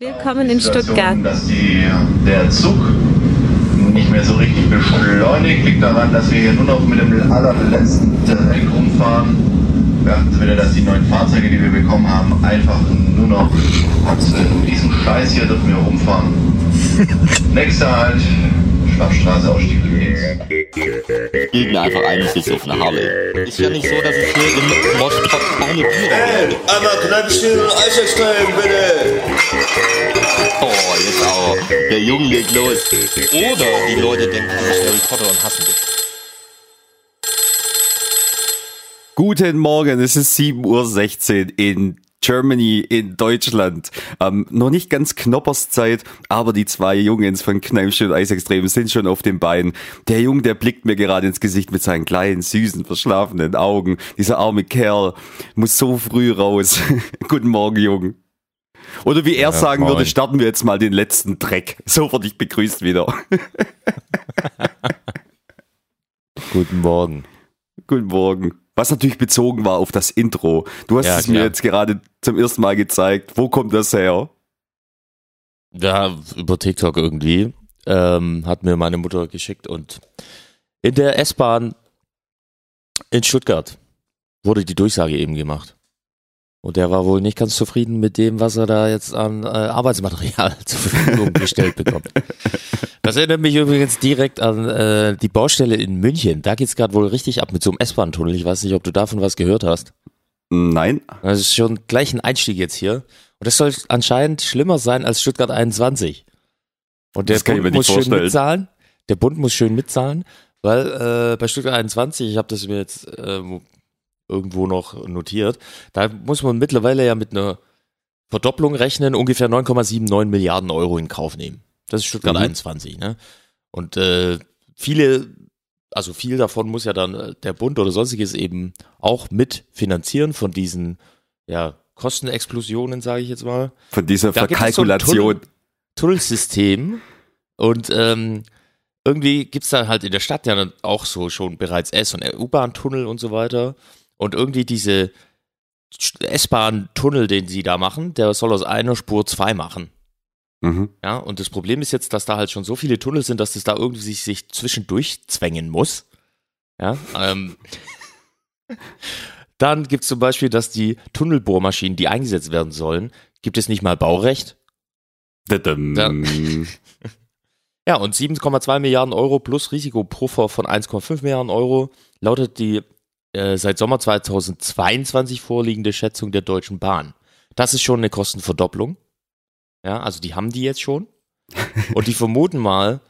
Willkommen in Stuttgart. Dass die, der Zug nicht mehr so richtig beschleunigt, liegt daran, dass wir hier nur noch mit dem allerletzten Dreck rumfahren. Beachten Sie bitte, dass die neuen Fahrzeuge, die wir bekommen haben, einfach nur noch in diesem Scheiß hier dürfen wir rumfahren. Nächster Halt, Schwarzstraße, Ausstieg links. Gegen einfach einen Sitz auf eine Harley. Ist ja nicht so, dass ich hier im Moschpot keine Biere Hey, einmal Kneipenstiel und Eis extrem, bitte. Oh, jetzt auch. Der Junge legt los. Oder die Leute denken, du bist Harry Potter und hassen dich. Guten Morgen, es ist 7.16 Uhr in Germany, in Deutschland. Ähm, noch nicht ganz Knopperszeit, aber die zwei Jungens von Kneipstiel und Eisextrem sind schon auf dem Bein. Der Junge, der blickt mir gerade ins Gesicht mit seinen kleinen, süßen, verschlafenen Augen. Dieser arme Kerl muss so früh raus. Guten Morgen, Jung. Oder wie er sagen moin. würde, starten wir jetzt mal den letzten Dreck. So wurde ich begrüßt wieder. Guten Morgen. Guten Morgen. Was natürlich bezogen war auf das Intro. Du hast Ja, es mir klar. jetzt gerade zum ersten Mal gezeigt. Wo kommt das her? Ja, über TikTok irgendwie. Ähm, hat mir meine Mutter geschickt und in der S-Bahn in Stuttgart wurde die Durchsage eben gemacht. Und der war wohl nicht ganz zufrieden mit dem, was er da jetzt an äh, Arbeitsmaterial zur Verfügung gestellt bekommt. Das erinnert mich übrigens direkt an äh, die Baustelle in München. Da geht's gerade wohl richtig ab mit so einem S-Bahn-Tunnel. Ich weiß nicht, ob du davon was gehört hast. Nein. Das ist schon gleich ein Einstieg jetzt hier. Und das soll anscheinend schlimmer sein als Stuttgart 21. Und der Bund muss nicht schön vorstellen. mitzahlen. Der Bund muss schön mitzahlen, weil äh, bei Stuttgart 21, ich habe das mir jetzt äh, irgendwo noch notiert, da muss man mittlerweile ja mit einer Verdopplung rechnen, ungefähr 9,79 Milliarden Euro in Kauf nehmen. Das ist Stuttgart Mhm. 21. Ne? Und äh, viele, also viel davon muss ja dann äh, der Bund oder sonstiges eben auch mitfinanzieren von diesen ja, Kostenexplosionen, sage ich jetzt mal. Von dieser Da gibt es Verkalkulation. Tunnelsystem und ähm, irgendwie gibt's da halt in der Stadt ja dann auch so schon bereits S- und U-Bahn-Tunnel und so weiter. Und irgendwie diese S-Bahn-Tunnel, den sie da machen, der soll aus einer Spur zwei machen. Mhm. Ja, und das Problem ist jetzt, dass da halt schon so viele Tunnel sind, dass das da irgendwie sich, sich zwischendurch zwängen muss. Ja, ähm, dann gibt es zum Beispiel, dass die Tunnelbohrmaschinen, die eingesetzt werden sollen, gibt es nicht mal Baurecht. Ja. Ja, und 7,2 Milliarden Euro plus Risikopuffer von 1,5 Milliarden Euro lautet die äh, seit Sommer 2022 vorliegende Schätzung der Deutschen Bahn. Das ist schon eine Kostenverdopplung. Ja, also die haben die jetzt schon. Und die vermuten mal,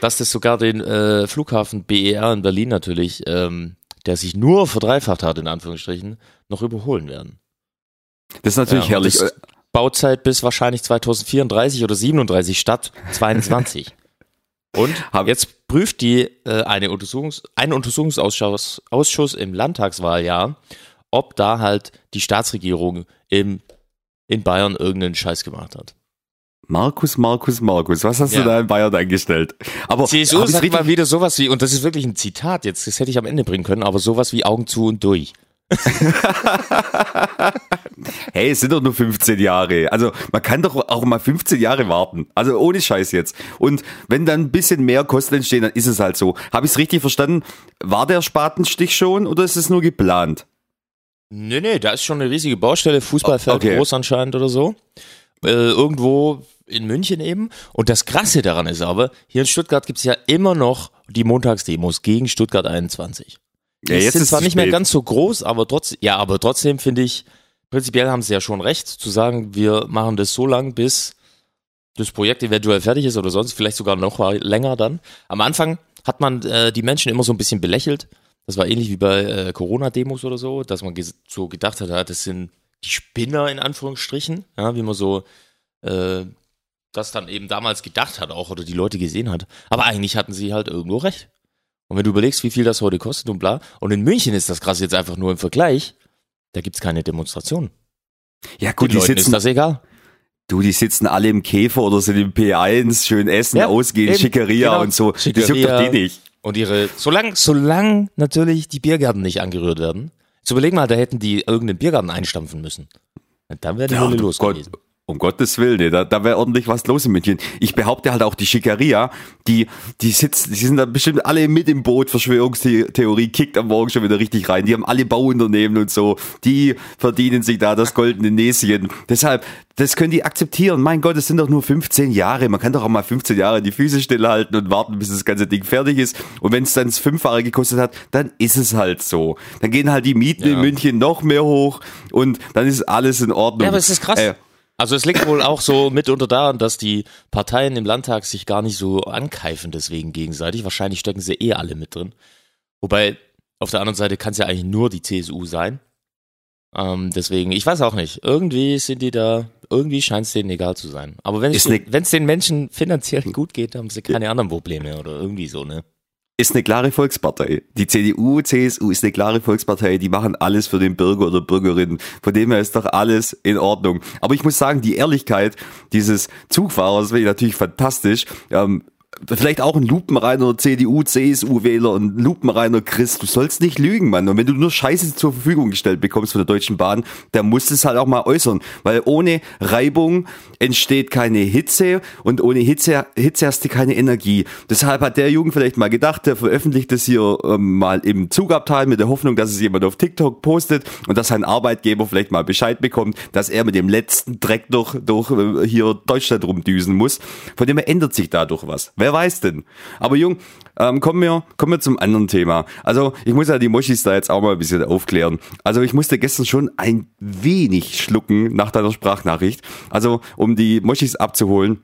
dass das sogar den äh, Flughafen BER in Berlin natürlich, ähm, der sich nur verdreifacht hat, in Anführungsstrichen, noch überholen werden. Das ist natürlich Ja, herrlich. Bauzeit bis wahrscheinlich 2034 oder 37 statt 22. Und jetzt prüft die äh, eine Untersuchungs ein Untersuchungsausschuss Ausschuss im Landtagswahljahr, ob da halt die Staatsregierung im, in Bayern irgendeinen Scheiß gemacht hat. Markus, Markus, Markus, was hast Ja. du da in Bayern eingestellt? Aber CSU sagt mal wieder sowas wie, und das ist wirklich ein Zitat jetzt, das hätte ich am Ende bringen können, aber sowas wie Augen zu und durch. hey, es sind doch nur 15 Jahre. Also man kann doch auch mal 15 Jahre warten. Also ohne Scheiß jetzt. Und wenn dann ein bisschen mehr Kosten entstehen, dann ist es halt so. Habe ich es richtig verstanden? War der Spatenstich schon oder ist es nur geplant? Nee, nee, da ist schon eine riesige Baustelle, Fußballfeld Okay. groß anscheinend oder so. Äh, irgendwo in München eben. Und das Krasse daran ist aber, hier in Stuttgart gibt's ja immer noch die Montagsdemos gegen Stuttgart 21. Die Ja, jetzt sind ist zwar nicht mehr spät. ganz so groß, aber trotzdem, ja, aber trotzdem finde ich, prinzipiell haben sie ja schon recht, zu sagen, wir machen das so lang, bis das Projekt eventuell fertig ist oder sonst, vielleicht sogar noch mal länger dann. Am Anfang hat man äh, die Menschen immer so ein bisschen belächelt. Das war ähnlich wie bei äh, Corona-Demos oder so, dass man ges- so gedacht hat, ja, das sind die Spinner in Anführungsstrichen, ja, wie man so äh, das dann eben damals gedacht hat auch oder die Leute gesehen hat. Aber eigentlich hatten sie halt irgendwo recht. Und wenn du überlegst, wie viel das heute kostet und bla, und in München ist das krass jetzt einfach nur im Vergleich, da gibt's keine Demonstration. Ja gut, Den die Leuten ist sitzen, das egal. du, die sitzen alle im Käfer oder sind im P1, schön essen, Ja, ausgehen, eben, Schickeria genau. und so. Das juckt doch Schickeria. die nicht. Und ihre, solange, solange natürlich die Biergärten nicht angerührt werden. Jetzt überleg mal, da hätten die irgendeinen Biergarten einstampfen müssen. Dann wäre die Ja, Hölle los Gott. gewesen. Um Gottes Willen, nee, da, da wäre ordentlich was los in München. Ich behaupte halt auch die Schickeria, die, die sitzen, die sind da bestimmt alle mit im Boot, Verschwörungstheorie kickt am Morgen schon wieder richtig rein. Die haben alle Bauunternehmen und so, die verdienen sich da das goldene Näschen. Deshalb, das können die akzeptieren. Mein Gott, es sind doch nur 15 Jahre. Man kann doch auch mal 15 Jahre die Füße stillhalten und warten, bis das ganze Ding fertig ist. Und wenn es dann das Fünffache gekostet hat, dann ist es halt so. Dann gehen halt die Mieten Ja. in München noch mehr hoch und dann ist alles in Ordnung. Ja, aber es ist krass. Äh, Also es liegt wohl auch so mitunter daran, dass die Parteien im Landtag sich gar nicht so ankeifen deswegen gegenseitig. Wahrscheinlich stecken sie eh alle mit drin. Wobei auf der anderen Seite kann es ja eigentlich nur die CSU sein. Ähm, deswegen, ich weiß auch nicht. Irgendwie sind die da, irgendwie scheint es denen egal zu sein. Aber wenn es ne- wenn es den Menschen finanziell gut geht, haben sie keine anderen Probleme oder irgendwie so, ne? Ist eine klare Volkspartei. Die CDU, CSU ist eine klare Volkspartei. Die machen alles für den Bürger oder Bürgerin. Von dem her ist doch alles in Ordnung. Aber ich muss sagen, die Ehrlichkeit dieses Zugfahrers finde ich natürlich fantastisch. Ähm, Vielleicht auch ein lupenreiner CDU, CSU-Wähler, ein lupenreiner Christ. Du sollst nicht lügen, Mann. Und wenn du nur Scheiße zur Verfügung gestellt bekommst von der Deutschen Bahn, dann musst du es halt auch mal äußern. Weil ohne Reibung entsteht keine Hitze und ohne Hitze, Hitze hast du keine Energie. Deshalb hat der Jugend vielleicht mal gedacht, der veröffentlicht das hier ähm, mal im Zugabteil mit der Hoffnung, dass es jemand auf TikTok postet und dass sein Arbeitgeber vielleicht mal Bescheid bekommt, dass er mit dem letzten Dreck durch, durch äh, hier Deutschland rumdüsen muss. Von dem her ändert sich dadurch was. Wer weiß denn? Aber Jung, ähm, kommen, wir, kommen wir zum anderen Thema. Also ich muss ja die Moschis da jetzt auch mal ein bisschen aufklären. Also ich musste gestern schon ein wenig schlucken nach deiner Sprachnachricht. Also um die Moschis abzuholen.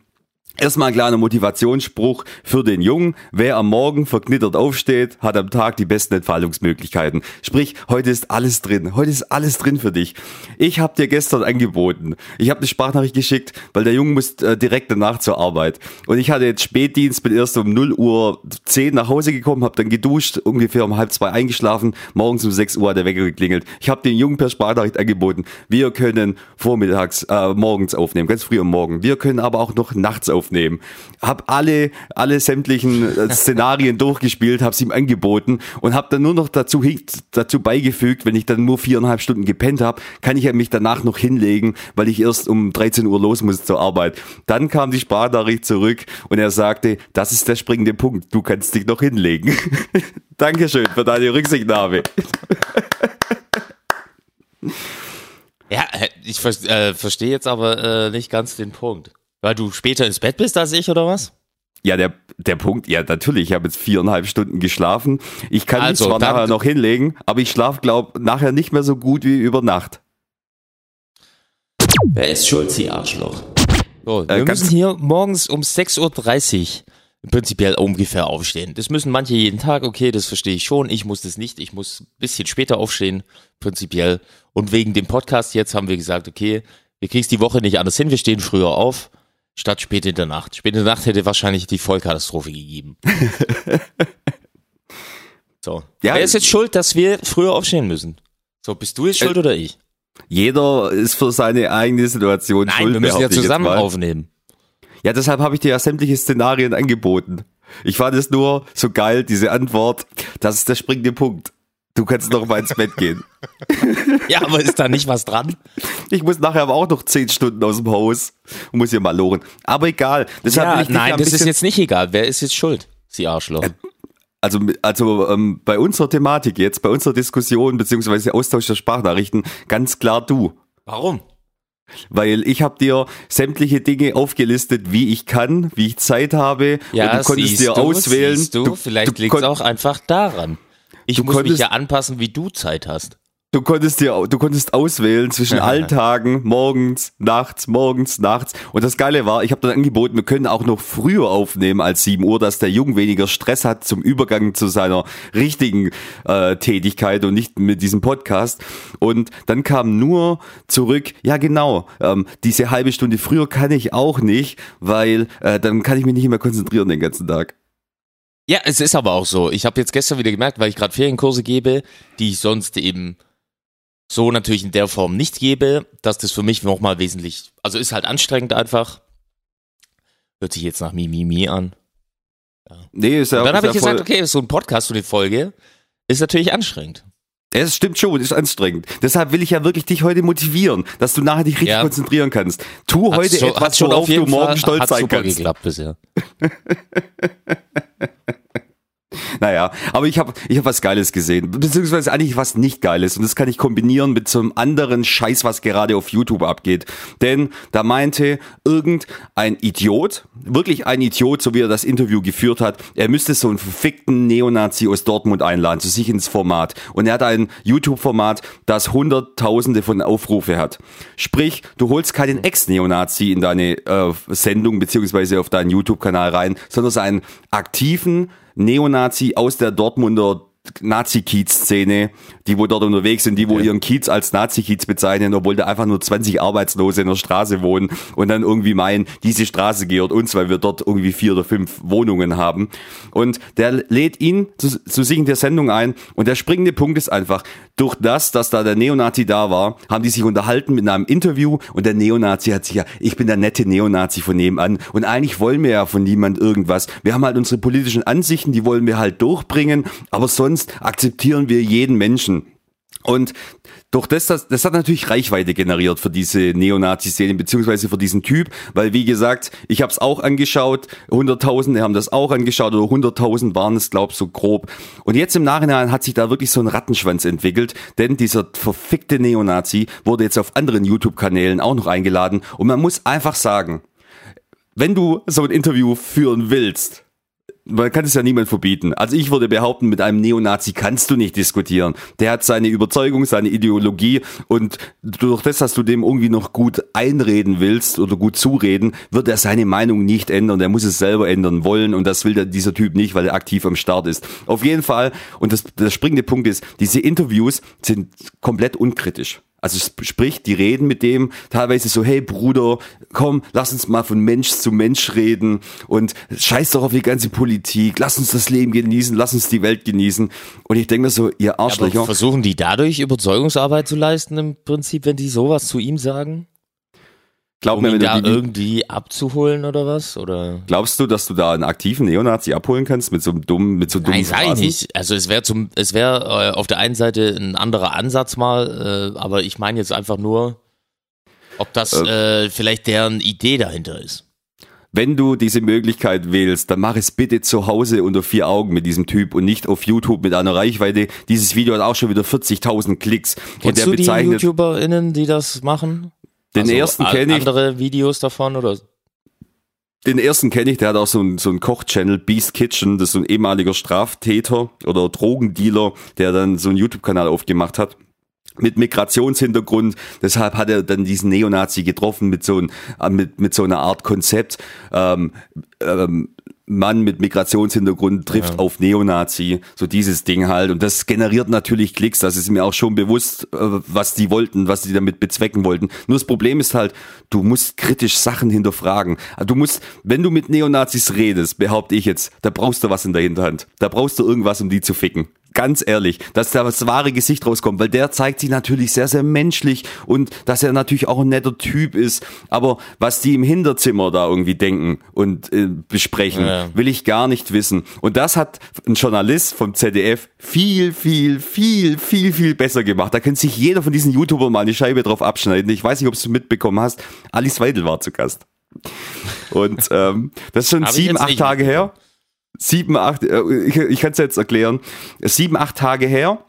Erstmal ein kleiner Motivationsspruch für den Jungen. Wer am Morgen verknittert aufsteht, hat am Tag die besten Entfaltungsmöglichkeiten. Sprich, heute ist alles drin. Heute ist alles drin für dich. Ich habe dir gestern angeboten. Ich habe eine Sprachnachricht geschickt, weil der Junge muss äh, direkt danach zur Arbeit. Und ich hatte jetzt Spätdienst, bin erst um 0 Uhr 10 nach Hause gekommen, habe dann geduscht, ungefähr um halb zwei eingeschlafen. Morgens um 6 Uhr hat der Wecker geklingelt. Ich habe den Jungen per Sprachnachricht angeboten. Wir können vormittags, äh, morgens aufnehmen, ganz früh am Morgen. Wir können aber auch noch nachts aufnehmen. Hab alle, alle sämtlichen äh, Szenarien durchgespielt, hab's ihm angeboten und hab dann nur noch dazu, dazu beigefügt, wenn ich dann nur viereinhalb Stunden gepennt habe, kann ich ja mich danach noch hinlegen, weil ich erst um 13 Uhr los muss zur Arbeit. Dann kam die Sprachnachricht zurück und er sagte, das ist der springende Punkt, du kannst dich noch hinlegen. Dankeschön für deine Rücksichtnahme. Ja, ich äh, verstehe jetzt aber äh, nicht ganz den Punkt. Weil du später ins Bett bist als ich oder was? Ja, der, der Punkt, ja, natürlich, ich habe jetzt viereinhalb Stunden geschlafen. Ich kann Also, mich zwar nachher noch hinlegen, aber ich schlafe, glaub, nachher nicht mehr so gut wie über Nacht. Wer ist schuld, Sie Arschloch? So, wir Äh, müssen hier morgens um 6.30 Uhr prinzipiell ungefähr aufstehen. Das müssen manche jeden Tag, okay, das verstehe ich schon. Ich muss das nicht. Ich muss ein bisschen später aufstehen, prinzipiell. Und wegen dem Podcast jetzt haben wir gesagt, okay, wir kriegen es die Woche nicht anders hin. Wir stehen früher auf, statt spät in der Nacht. Spät in der Nacht hätte wahrscheinlich die Vollkatastrophe gegeben. so. Ja, Wer ist jetzt schuld, dass wir früher aufstehen müssen? So, bist du jetzt schuld oder ich? Jeder ist für seine eigene Situation Nein, schuld. wir müssen ja zusammen aufnehmen. Ja, deshalb habe ich dir ja sämtliche Szenarien angeboten. Ich fand es nur so geil, diese Antwort, das ist der springende Punkt. Du kannst noch mal ins Bett gehen. Ja, aber ist da nicht was dran? Ich muss nachher aber auch noch zehn Stunden aus dem Haus und muss hier mal loren. Aber egal. Deshalb Ja, nein, ein das ist jetzt nicht egal. Wer ist jetzt schuld? Sie Arschloch. Also, also ähm, bei unserer Thematik jetzt, bei unserer Diskussion beziehungsweise Austausch der Sprachnachrichten, ganz klar du. Warum? Weil ich habe dir sämtliche Dinge aufgelistet, wie ich kann, wie ich Zeit habe und du konntest dir du, auswählen. Siehst du, vielleicht du, liegt es auch einfach daran. Ich Du muss mich konntest- ja anpassen, wie du Zeit hast. du konntest dir, du konntest auswählen zwischen allen Tagen, morgens, nachts, morgens, nachts. Und das Geile war, ich habe dann angeboten, wir können auch noch früher aufnehmen als 7 Uhr, dass der Jung weniger Stress hat zum Übergang zu seiner richtigen äh, Tätigkeit und nicht mit diesem Podcast. Und dann kam nur zurück, ja genau, ähm, diese halbe Stunde früher kann ich auch nicht, weil äh, dann kann ich mich nicht mehr konzentrieren den ganzen Tag. Ja, es ist aber auch so. Ich habe jetzt gestern wieder gemerkt, weil ich gerade Ferienkurse gebe, die ich sonst eben so natürlich in der Form nicht gebe, dass das für mich nochmal wesentlich, also ist halt anstrengend einfach. Hört sich jetzt nach Mimimi an. Nee, ist ja, Und dann habe ja ich gesagt, voll- okay, so ein Podcast, so eine Folge, ist natürlich anstrengend. Es stimmt schon, ist anstrengend. Deshalb will ich ja wirklich dich heute motivieren, dass du nachher dich richtig Ja. konzentrieren kannst. Tu Hat's heute schon- etwas, schon worauf auf jeden du morgen Fall- stolz sein kannst. geklappt bisher. Naja, aber ich habe ich hab was Geiles gesehen, beziehungsweise eigentlich was nicht Geiles und das kann ich kombinieren mit so einem anderen Scheiß, was gerade auf YouTube abgeht. Denn da meinte irgendein Idiot, wirklich ein Idiot, so wie er das Interview geführt hat, er müsste so einen verfickten Neonazi aus Dortmund einladen, zu sich ins Format. Und er hat ein YouTube-Format, das hunderttausende von Aufrufe hat. Sprich, du holst keinen Ex-Neonazi in deine äh, Sendung beziehungsweise auf deinen YouTube-Kanal rein, sondern so einen aktiven Neonazi aus der Dortmunder Nazi-Kiez-Szene, die wo dort unterwegs sind, die wo ihren Kiez als Nazi-Kiez bezeichnen, obwohl da einfach nur 20 Arbeitslose in der Straße wohnen und dann irgendwie meinen, diese Straße gehört uns, weil wir dort irgendwie vier oder fünf Wohnungen haben. Und der lädt ihn zu, zu sich in der Sendung ein und der springende Punkt ist einfach, durch das, dass da der Neonazi da war, haben die sich unterhalten mit einem Interview und der Neonazi hat sich ja, ich bin der nette Neonazi von nebenan und eigentlich wollen wir ja von niemand irgendwas. Wir haben halt unsere politischen Ansichten, die wollen wir halt durchbringen, aber sonst akzeptieren wir jeden Menschen. Und durch das, das, das hat natürlich Reichweite generiert für diese Neonazi-Szene, beziehungsweise für diesen Typ, weil wie gesagt, ich habe es auch angeschaut, Hunderttausende haben das auch angeschaut, oder Hunderttausend waren es, glaub so grob. Und jetzt im Nachhinein hat sich da wirklich so ein Rattenschwanz entwickelt, denn dieser verfickte Neonazi wurde jetzt auf anderen YouTube-Kanälen auch noch eingeladen. Und man muss einfach sagen, wenn du so ein Interview führen willst, man kann es ja niemand verbieten. Also ich würde behaupten, mit einem Neonazi kannst du nicht diskutieren. Der hat seine Überzeugung, seine Ideologie und durch das, dass du dem irgendwie noch gut einreden willst oder gut zureden, wird er seine Meinung nicht ändern. Der muss es selber ändern wollen und das will der, dieser Typ nicht, weil er aktiv am Start ist. Auf jeden Fall, und das, der springende Punkt ist, diese Interviews sind komplett unkritisch. Also sp- sprich, die reden mit dem teilweise so, hey Bruder, komm, lass uns mal von Mensch zu Mensch reden und scheiß doch auf die ganze Politik, lass uns das Leben genießen, lass uns die Welt genießen. Und ich denke mir so, ihr Arschlöcher, versuchen die dadurch Überzeugungsarbeit zu leisten im Prinzip, wenn die sowas zu ihm sagen? Glaub Um mir, wenn da du die, irgendwie abzuholen oder was? Oder? glaubst du, dass du da einen aktiven Neonazi abholen kannst mit so einem dummen, mit so dummen Nein, sag ich Phrasen? nicht. Also es wäre zum, es wäre äh, auf der einen Seite ein anderer Ansatz mal, äh, aber ich meine jetzt einfach nur, ob das äh, vielleicht deren Idee dahinter ist. Wenn du diese Möglichkeit wählst, dann mach es bitte zu Hause unter vier Augen mit diesem Typ und nicht auf YouTube mit einer Reichweite. Dieses Video hat auch schon wieder 40.000 Klicks. und Kennst der du die bezeichnet YouTuberInnen, die das machen? Den Also ersten kenne ich. Andere Videos davon oder? Den ersten kenne ich, der hat auch so einen so einen Koch-Channel, Beast Kitchen, das ist so ein ehemaliger Straftäter oder Drogendealer, der dann so einen YouTube-Kanal aufgemacht hat. Mit Migrationshintergrund, deshalb hat er dann diesen Neonazi getroffen mit so, ein, äh, mit, mit so einer Art Konzept. Ähm, ähm, Mann mit Migrationshintergrund trifft auf Neonazi, so dieses Ding halt. Und das generiert natürlich Klicks, das ist mir auch schon bewusst, äh, was die wollten, was die damit bezwecken wollten. Nur das Problem ist halt, du musst kritisch Sachen hinterfragen. Du musst, wenn du mit Neonazis redest, behaupte ich jetzt, da brauchst du was in der Hinterhand. Da brauchst du irgendwas, um die zu ficken. Ganz ehrlich, dass da das wahre Gesicht rauskommt, weil der zeigt sich natürlich sehr, sehr menschlich und dass er natürlich auch ein netter Typ ist. Aber was die im Hinterzimmer da irgendwie denken und äh, besprechen, Ja. will ich gar nicht wissen. Und das hat ein Journalist vom ZDF viel, viel, viel, viel, viel besser gemacht. Da könnte sich jeder von diesen YouTubern mal eine Scheibe drauf abschneiden. Ich weiß nicht, ob du mitbekommen hast. Alice Weidel war zu Gast. Und ähm, das ist schon Hab sieben, acht Tage her. Sieben, acht, äh, ich, ich kann es jetzt erklären. Sieben, acht Tage her.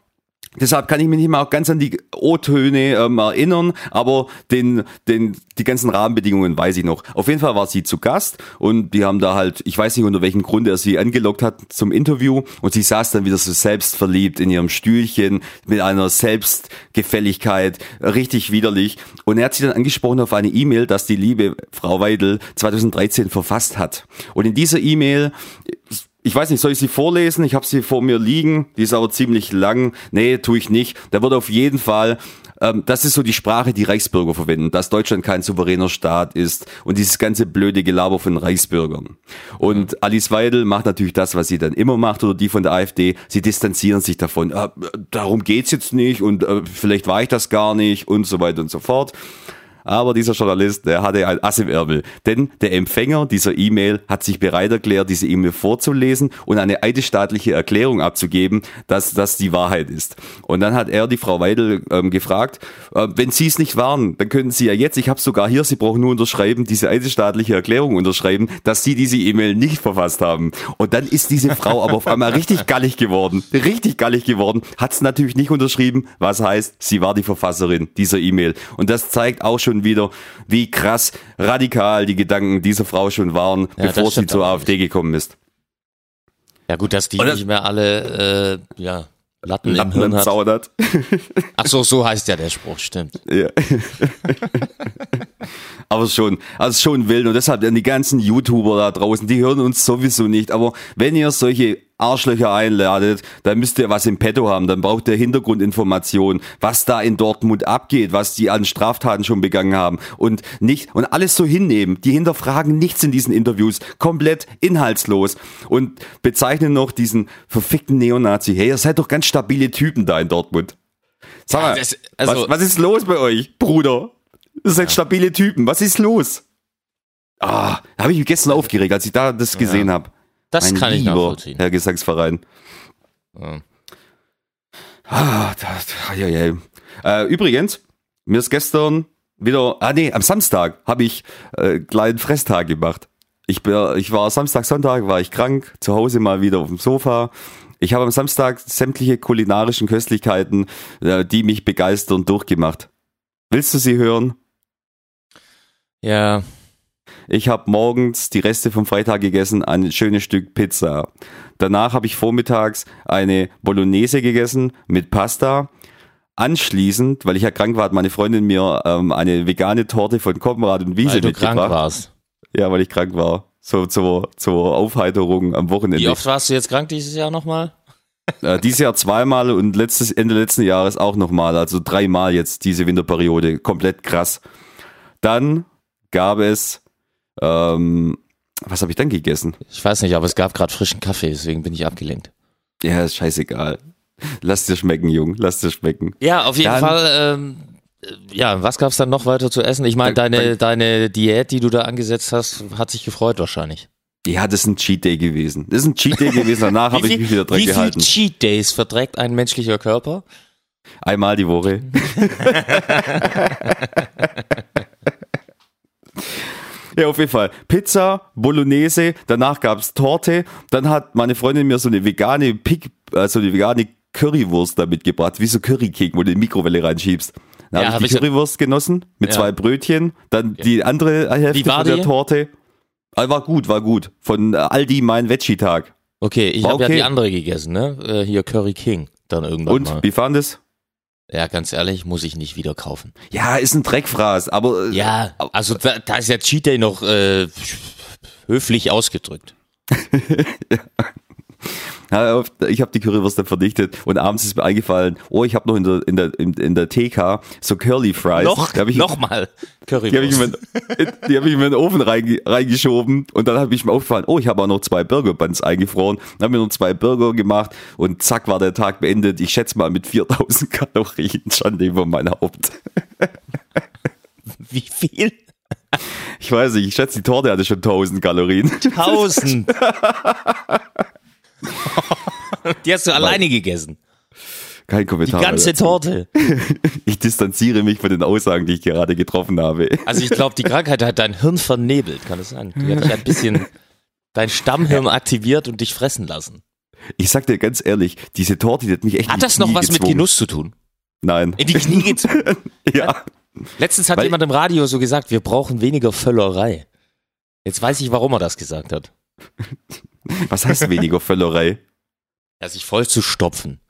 Deshalb kann ich mich nicht mehr auch ganz an die O-Töne ähm, erinnern, aber den, den, die ganzen Rahmenbedingungen weiß ich noch. Auf jeden Fall war sie zu Gast und die haben da halt, ich weiß nicht unter welchem Grund er sie angelockt hat zum Interview und sie saß dann wieder so selbstverliebt in ihrem Stühlchen mit einer Selbstgefälligkeit, richtig widerlich. Und er hat sie dann angesprochen auf eine E-Mail, dass die liebe Frau Weidel 2013 verfasst hat. Und in dieser E-Mail ich weiß nicht, soll ich sie vorlesen? Ich habe sie vor mir liegen. Die ist aber ziemlich lang. Nee, tue ich nicht. Da wird auf jeden Fall, ähm, das ist so die Sprache, die Reichsbürger verwenden, dass Deutschland kein souveräner Staat ist und dieses ganze blöde Gelaber von Reichsbürgern. Und Alice Weidel macht natürlich das, was sie dann immer macht, oder die von der AfD. Sie distanzieren sich davon. Äh, darum geht's jetzt nicht und äh, vielleicht war ich das gar nicht und so weiter und so fort. Aber dieser Journalist, der hatte ein Ass im Ärmel. Denn der Empfänger dieser E-Mail hat sich bereit erklärt, diese E-Mail vorzulesen und eine eidesstaatliche Erklärung abzugeben, dass das die Wahrheit ist. Und dann hat er die Frau Weidel ähm, gefragt, äh, wenn Sie es nicht waren, dann können Sie ja jetzt, ich habe sogar hier, Sie brauchen nur unterschreiben, diese eidesstaatliche Erklärung unterschreiben, dass Sie diese E-Mail nicht verfasst haben. Und dann ist diese Frau aber auf einmal richtig gallig geworden. Richtig gallig geworden. Hat es natürlich nicht unterschrieben, was heißt, sie war die Verfasserin dieser E-Mail. Und das zeigt auch schon wieder, wie krass radikal die Gedanken dieser Frau schon waren, Ja, bevor sie zur AfD gekommen ist. Ja gut, dass die das- nicht mehr alle, äh, ja, Latten, Latten im Hirn hat. Zaun hat. Ach so, so heißt ja der Spruch, stimmt. Ja. aber schon, also schon wild und deshalb die ganzen YouTuber da draußen, die hören uns sowieso nicht. Aber wenn ihr solche Arschlöcher einladet, dann müsst ihr was im Petto haben, dann braucht ihr Hintergrundinformationen, was da in Dortmund abgeht, was die an Straftaten schon begangen haben und nicht und alles so hinnehmen. Die hinterfragen nichts in diesen Interviews, komplett inhaltslos und bezeichnen noch diesen verfickten Neonazi. Hey, ihr seid doch ganz stabile Typen da in Dortmund. Sag mal, das- also- was, was ist los bei euch, Bruder? Ihr seid stabile Typen. Was ist los? Ah, da habe ich mich gestern aufgeregt, als ich da das gesehen habe. Das Mein kann ich lieber nachvollziehen. Herr Gesangsverein. Ja. Ah, das, ja, ja. Äh, übrigens, mir ist gestern wieder, ah nee, am Samstag habe ich äh, kleinen Fresstag gemacht. Ich, bin, ich war Samstag, Sonntag, war ich krank, zu Hause mal wieder auf dem Sofa. Ich habe am Samstag sämtliche kulinarischen Köstlichkeiten, äh, die mich begeistern, durchgemacht. Willst du sie hören? Ja, Ich habe morgens die Reste vom Freitag gegessen, ein schönes Stück Pizza. Danach habe ich vormittags eine Bolognese gegessen mit Pasta. Anschließend, weil ich ja krank war, hat meine Freundin mir ähm, eine vegane Torte von Konrad und Wiese weil du mitgebracht. krank warst. Ja, weil ich krank war. So zur, zur Aufheiterung am Wochenende. Wie oft warst du jetzt krank dieses Jahr nochmal? Äh, dieses Jahr zweimal und letztes Ende letzten Jahres auch nochmal. Also dreimal jetzt diese Winterperiode. Komplett krass. Dann gab es, ähm, was habe ich dann gegessen? Ich weiß nicht, aber es gab gerade frischen Kaffee, deswegen bin ich abgelenkt. Ja, ist scheißegal. Lass dir schmecken, Jung. Lass dir schmecken. Ja, auf jeden Dann- Fall. Ähm, äh, ja, was gab's dann noch weiter zu essen? Ich meine, deine, deine Diät, die du da angesetzt hast, hat sich gefreut wahrscheinlich. Ja, das ist ein Cheat Day gewesen. Das ist ein Cheat Day gewesen. Danach habe ich mich wieder dran wie viel gehalten. Cheat Days verträgt ein menschlicher Körper? Einmal die Woche. ja, auf jeden Fall. Pizza, Bolognese, danach gab's Torte. Dann hat meine Freundin mir so eine vegane Pick, also eine vegane Currywurst da mitgebracht, wie so Curry King, wo du in die Mikrowelle reinschiebst. Dann Ja, habe hab ich die Currywurst genossen mit Ja. zwei Brötchen, dann die andere Hälfte von der die? Torte. Ah, War gut, war gut. Von äh, Aldi mein Veggie-Tag. Okay, ich habe okay. ja die andere gegessen, ne? Äh, hier Curry King. Dann irgendwann Und, mal. wie fand es? Ja, ganz ehrlich, muss ich nicht wieder kaufen. Ja, ist ein Dreckfraß, aber äh, Ja, also da, da ist ja Cheat Day noch äh, höflich ausgedrückt. Ja, ich habe die Currywurst dann verdichtet und abends ist mir eingefallen, oh, ich habe noch in der, in der, in, in der TK so Curly Fries. Noch, die habe ich, nochmal die hab ich, in Currywurst. die hab ich in meinen Ofen reinge, reingeschoben und dann habe ich mir aufgefallen, oh, ich habe auch noch zwei Burger Buns eingefroren. Dann habe mir noch zwei Burger gemacht und zack war der Tag beendet. Ich schätze mal mit 4000 Kalorien Schande über mein Haupt. Wie viel? Ich weiß nicht, ich schätze, die Torte hatte schon 1000 Kalorien. Tausend. Die hast du alleine gegessen. Kein Die Kommentar. ganze dazu. Torte. Ich distanziere mich von den Aussagen, die ich gerade getroffen habe. Also ich glaube, die Krankheit hat dein Hirn vernebelt, kann es sein? Die hat dich ein bisschen dein Stammhirn aktiviert und dich fressen lassen. Ich sag dir ganz ehrlich, diese Torte, die hat mich echt Hat die das noch was mit gezwungen. Genuss zu tun? Nein. In die Knie gezwungen. Ja. Letztens hat Weil- jemand im Radio so gesagt, wir brauchen weniger Völlerei. Jetzt weiß ich, warum er das gesagt hat. Was heißt weniger Völlerei? Ja, sich voll zu stopfen.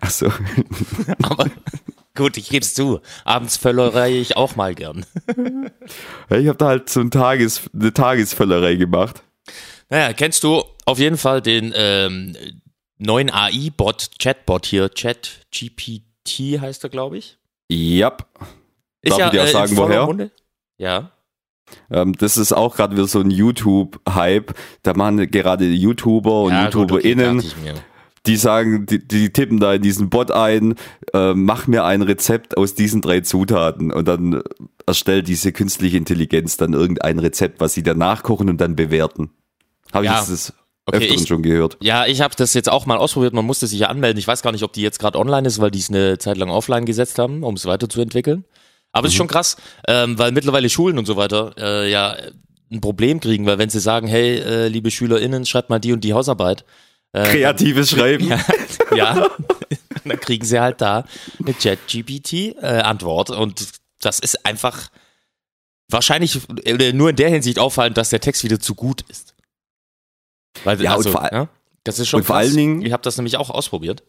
Ach so. Aber gut, ich geb's zu. Abends Völlerei ich auch mal gern. Ich habe da halt so ein Tages, eine Tagesvöllerei gemacht. Naja, kennst du auf jeden Fall den ähm, neuen AI-Bot, Chatbot hier, ChatGPT heißt er, glaube ich. Yep. Darf ich dir auch in sagen, woher? Munde. Ja. Ähm, das ist auch gerade wieder so ein YouTube-Hype. Da machen gerade YouTuber und ja, gut, okay, YouTuberInnen, die sagen, die, die tippen da in diesen Bot ein, äh, mach mir ein Rezept aus diesen drei Zutaten und dann erstellt diese künstliche Intelligenz dann irgendein Rezept, was sie dann nachkochen und dann bewerten. Habe ich Ja. das Okay, Öfteren ich- schon gehört. Ja, ich habe das jetzt auch mal ausprobiert. Man musste sich ja anmelden. Ich weiß gar nicht, ob die jetzt gerade online ist, weil die es eine Zeit lang offline gesetzt haben, um es weiterzuentwickeln. Aber es ist schon krass, ähm, weil mittlerweile Schulen und so weiter äh, ja ein Problem kriegen, weil wenn sie sagen, hey, äh, liebe SchülerInnen, schreibt mal die und die Hausarbeit. Äh, Kreatives Schreiben. ja, ja, dann kriegen sie halt da eine Chat-GPT-Antwort und das ist einfach wahrscheinlich äh, nur in der Hinsicht auffallend, dass der Text wieder zu gut ist. Weil, Ja, und also, vor all- ja, das ist schon und vor krass. allen Dingen- ich habe das nämlich auch ausprobiert.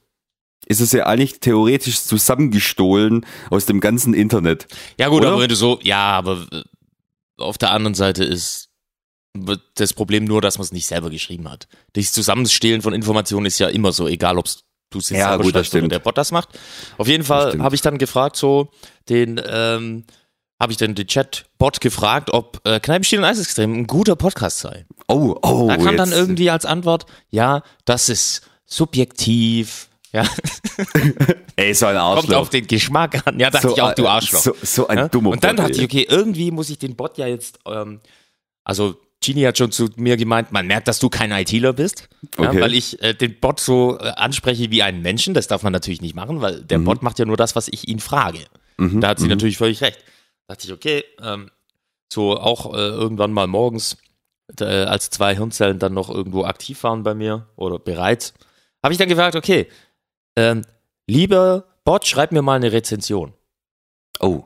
Ist es ja eigentlich theoretisch zusammengestohlen aus dem ganzen Internet. Ja gut, Oder? aber wenn du so, ja, aber äh, auf der anderen Seite ist das Problem nur, dass man es nicht selber geschrieben hat. Das Zusammenstehlen von Informationen ist ja immer so, egal ob du es jetzt Ja, selber gut, schreibst oder der Bot das macht. Auf jeden Fall habe ich dann gefragt, so den, ähm, habe ich dann den Chat-Bot gefragt, ob äh, Kneipenstiel und Eisextrem ein guter Podcast sei. Oh, oh, Da kam dann jetzt- irgendwie als Antwort, ja, das ist subjektiv, ja, Ey, so ein kommt Arschloch. auf den Geschmack an. Ja, dachte so, ich auch, du äh, Arschloch. So, so ein Ja? dummer Und dann Bot, dachte ich, okay, irgendwie muss ich den Bot ja jetzt, ähm, also Genie hat schon zu mir gemeint, man merkt, dass du kein ITler bist, ja, Okay. weil ich äh, den Bot so äh, anspreche wie einen Menschen. Das darf man natürlich nicht machen, weil Mhm. der Bot macht ja nur das, was ich ihn frage. Da hat sie natürlich völlig recht. Da dachte ich, okay, ähm, so auch äh, irgendwann mal morgens, äh, als zwei Hirnzellen dann noch irgendwo aktiv waren bei mir oder bereit, habe ich dann gefragt, okay, ähm, lieber Bot, schreib mir mal eine Rezension. Oh,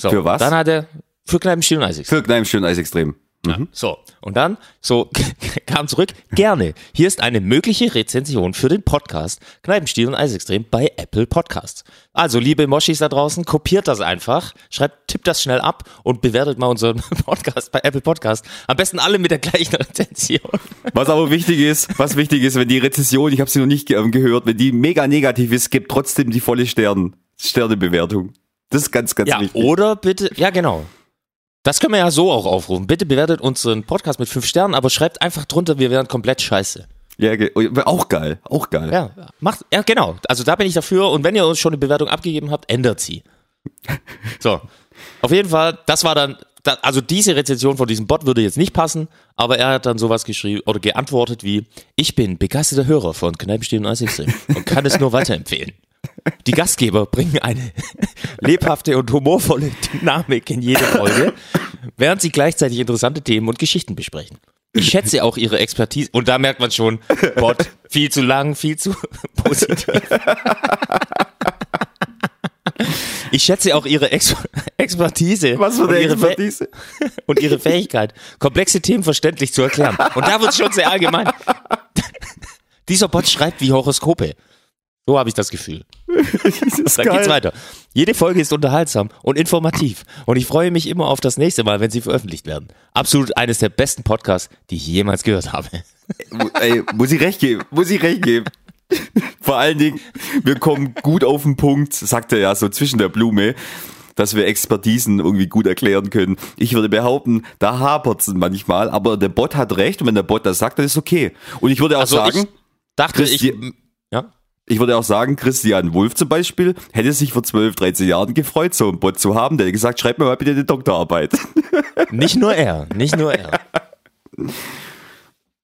So, Für was? Dann hat er für Kneipenstiel und Eisig. für Kneipenstiel und Eisextrem. Mhm. So, und dann so kam zurück, gerne. Hier ist eine mögliche Rezension für den Podcast Kneipenstiel und Eisextrem bei Apple Podcasts. Also, liebe Moschis da draußen, kopiert das einfach, schreibt, tippt das schnell ab und bewertet mal unseren Podcast bei Apple Podcast. Am besten alle mit der gleichen Rezension. Was aber wichtig ist, was wichtig ist, wenn die Rezession, ich habe sie noch nicht ähm, gehört, wenn die mega negativ ist, gibt trotzdem die volle Stern, Sternebewertung. Das ist ganz, ganz Ja, wichtig. oder bitte, ja genau. Das können wir ja so auch aufrufen. Bitte bewertet unseren Podcast mit fünf Sternen, aber schreibt einfach drunter, wir wären komplett scheiße. Ja, oh, auch geil, auch geil. Ja, macht, ja, genau. Also da bin ich dafür. Und wenn ihr uns schon eine Bewertung abgegeben habt, ändert sie. So. Auf jeden Fall, das war dann, da, also diese Rezension von diesem Bot würde jetzt nicht passen, aber er hat dann sowas geschrieben oder geantwortet wie, ich bin begeisterter Hörer von Kneipenstehen und Eisextrem und kann es nur weiterempfehlen. Die Gastgeber bringen eine lebhafte und humorvolle Dynamik in jede Folge, während sie gleichzeitig interessante Themen und Geschichten besprechen. Ich schätze auch ihre Expertise. Und da merkt man schon, Bot, viel zu lang, viel zu positiv. Ich schätze auch ihre Ex Expertise. Was für eine Expertise. und ihre Fähigkeit, komplexe Themen verständlich zu erklären. Und da wird es schon sehr allgemein. Dieser Bot schreibt wie Horoskope. So habe ich das Gefühl. Das Dann geil. geht's weiter. Jede Folge ist unterhaltsam und informativ. Und ich freue mich immer auf das nächste Mal, wenn sie veröffentlicht werden. Absolut eines der besten Podcasts, die ich jemals gehört habe. Ey, muss ich recht geben, muss ich recht geben. Vor allen Dingen, wir kommen gut auf den Punkt, sagt er ja so zwischen der Blume, dass wir Expertisen irgendwie gut erklären können. Ich würde behaupten, da hapert's manchmal, aber der Bot hat recht und wenn der Bot das sagt, dann ist okay. Und ich würde auch Also sagen, ich dachte, ich, Christi- ja, ich würde auch sagen, Christian Wulff zum Beispiel hätte sich vor 12, 13 Jahren gefreut, so einen Bot zu haben. Der hätte gesagt, schreib mir mal bitte eine Doktorarbeit. Nicht nur er, nicht nur er.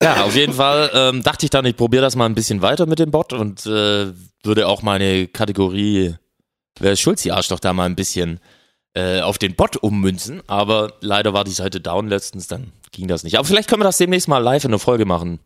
Ja, auf jeden Fall ähm, dachte ich dann, ich probiere das mal ein bisschen weiter mit dem Bot und äh, würde auch meine Kategorie Wer ist Schulz, die Arschloch, da mal ein bisschen äh, auf den Bot ummünzen. Aber leider war die Seite down letztens, dann ging das nicht. Aber vielleicht können wir das demnächst mal live in der Folge machen.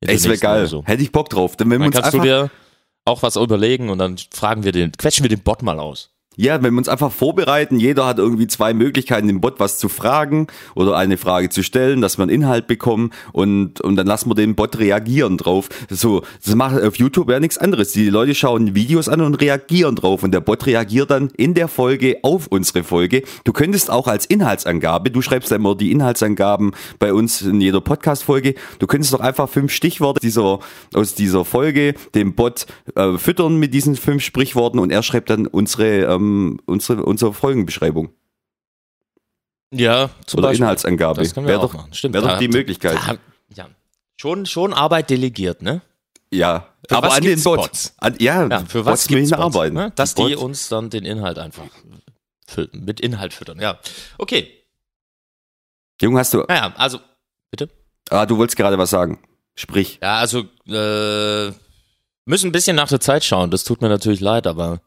Ey, es wäre geil. So. Hätte ich Bock drauf. Dann, wenn wir Dann uns kannst du einfach, dir auch was überlegen und dann fragen wir den, quetschen wir den Bot mal aus. Ja, wenn wir uns einfach vorbereiten, jeder hat irgendwie zwei Möglichkeiten, dem Bot was zu fragen oder eine Frage zu stellen, dass wir einen Inhalt bekommen und, und dann lassen wir den Bot reagieren drauf. So, das macht auf YouTube ja nichts anderes. Die Leute schauen Videos an und reagieren drauf und der Bot reagiert dann in der Folge auf unsere Folge. Du könntest auch als Inhaltsangabe, du schreibst ja immer die Inhaltsangaben bei uns in jeder Podcast-Folge, du könntest doch einfach fünf Stichworte dieser, aus dieser Folge dem Bot äh, füttern mit diesen fünf Sprichworten und er schreibt dann unsere, ähm, unsere, unsere Folgenbeschreibung Ja, zum oder Beispiel. Inhaltsangabe. Das können wir Wäre auch doch, machen. Stimmt. wäre doch die Möglichkeit. ja, schon, schon Arbeit delegiert, ne? Ja, Für aber an den. Bots? An, ja, Ja, für was gibt's Bots, arbeiten. Ne? Dass Die die uns dann den Inhalt einfach fü- mit Inhalt füttern. Ja, okay. Jung, hast du, Naja, also ah, du wolltest gerade was sagen. Sprich. Ja, also äh, müssen ein bisschen nach der Zeit schauen. Das tut mir natürlich leid, aber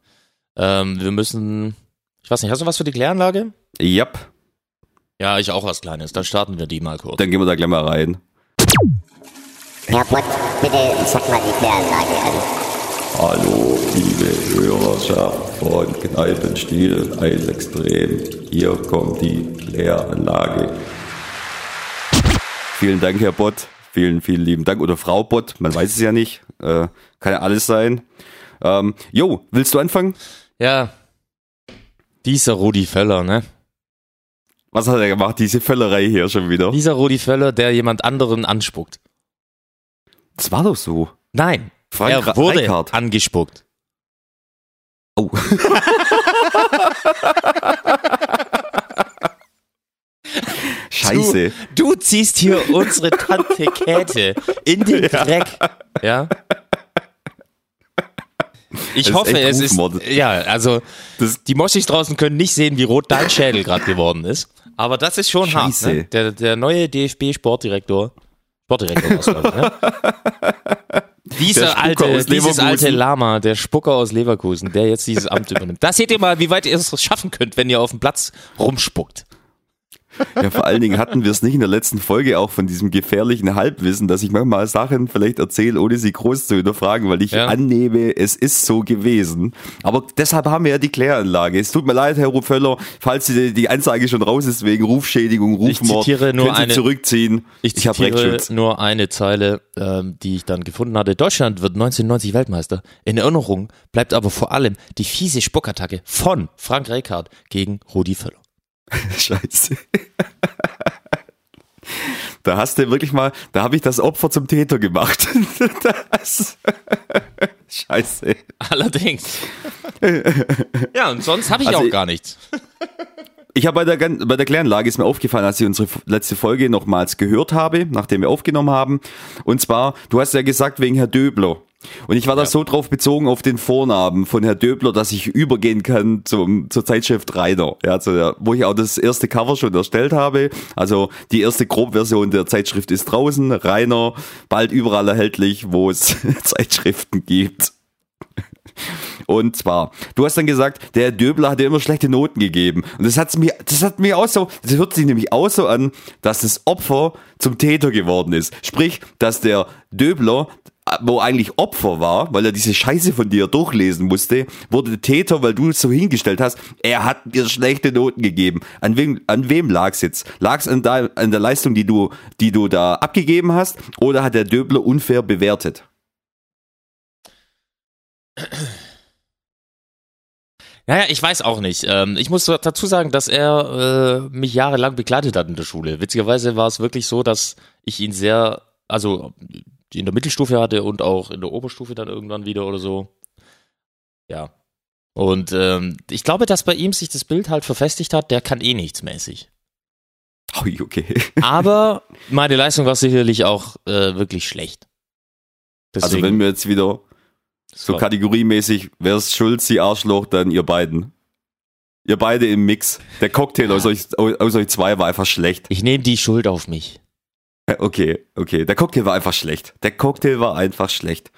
ähm, wir müssen. Ich weiß nicht, hast du was für die Kläranlage? Yep, Ja, ich auch was Kleines. Dann starten wir die mal kurz. dann gehen wir da gleich mal rein. Herr Bott, bitte sag mal die Kläranlage an. Hallo, liebe Hörerschaft von Kneipenstiel, Eisextrem. Hier kommt die Kläranlage. Vielen Dank, Herr Bott. Vielen, vielen lieben Dank. Oder Frau Bott, man weiß es ja nicht. Äh, kann ja alles sein. Ähm, jo, willst du anfangen? Ja. Dieser Rudi Völler, ne? Was hat er gemacht? Diese Völlerei hier schon wieder. Dieser Rudi Völler, der jemand anderen anspuckt. Das war doch so. Nein, Frank er wurde Reichardt. angespuckt. Oh. Scheiße. Du ziehst hier unsere Tante Käthe in den Dreck. Ja. Ich Das ist hoffe, echt es ist. Ja, also Das- die Moschis draußen können nicht sehen, wie rot dein Schädel gerade geworden ist. Aber das ist schon Scheiße. hart. Ne? Der, der neue DFB-Sportdirektor. Sportdirektor ich, ne? Dieser alte, dieses alte Lama, der Spucker aus Leverkusen, der jetzt dieses Amt übernimmt. Da seht ihr mal, wie weit ihr es schaffen könnt, wenn ihr auf dem Platz rumspuckt. Ja, vor allen Dingen hatten wir es nicht in der letzten Folge auch von diesem gefährlichen Halbwissen, dass ich manchmal Sachen vielleicht erzähle, ohne sie groß zu hinterfragen, weil ich Ja. annehme, es ist so gewesen. Aber deshalb haben wir ja die Kläranlage. Es tut mir leid, Herr Ruföller, falls die, die Ansage schon raus ist wegen Rufschädigung, Ich Rufmord, zitiere nur eine- zurückziehen. Ich habe zitiere Rechtsschutz. nur eine Zeile, ähm, die ich dann gefunden hatte. Deutschland wird 1990 Weltmeister. In Erinnerung bleibt aber vor allem die fiese Spuckattacke von Frank Reichardt gegen Rudi Völler. Scheiße. Da hast du wirklich mal, da habe ich das Opfer zum Täter gemacht. Das, scheiße. Allerdings. ja, und sonst habe ich Also auch gar nichts. Ich habe bei der, bei der Kläranlage ist mir aufgefallen, als ich unsere letzte Folge nochmals gehört habe, nachdem wir aufgenommen haben. Und zwar, du hast ja gesagt, wegen Herr Döbler. Und ich war da so drauf bezogen auf den Vornamen von Herr Döbler, dass ich übergehen kann zum, zur Zeitschrift Reiter. Ja, zu der, wo ich auch das erste Cover schon erstellt habe. Also die erste Grobversion der Zeitschrift ist draußen. Rainer, bald überall erhältlich, wo es Zeitschriften gibt. Und zwar, du hast dann gesagt, der Döbler hat dir immer schlechte Noten gegeben. Und das hat's mir, das hat mir auch so, das hört sich nämlich auch so an, dass das Opfer zum Täter geworden ist. Sprich, dass der Döbler, wo eigentlich Opfer war, weil er diese Scheiße von dir durchlesen musste, wurde Täter, weil du es so hingestellt hast, er hat mir schlechte Noten gegeben. An wem, an wem lag's jetzt? Lag's an, an der Leistung, die du, die du da abgegeben hast, oder hat der Döbler unfair bewertet? Naja, ich weiß auch nicht. Ähm, ich muss dazu sagen, dass er äh, mich jahrelang begleitet hat in der Schule. Witzigerweise war es wirklich so, dass ich ihn sehr, also in der Mittelstufe hatte und auch in der Oberstufe dann irgendwann wieder oder so. Ja. Und ähm, ich glaube, dass bei ihm sich das Bild halt verfestigt hat, der kann eh nichts mäßig. Ui, okay. Aber meine Leistung war sicherlich auch äh, wirklich schlecht. Also wenn wir jetzt wieder so kategoriemäßig, wer ist schuld, sie Arschloch, dann ihr beiden. Ihr beide im Mix. Der Cocktail aus euch, aus euch zwei war einfach schlecht. ich nehme die Schuld auf mich. Okay, okay. Der Cocktail war einfach schlecht. Der Cocktail war einfach schlecht.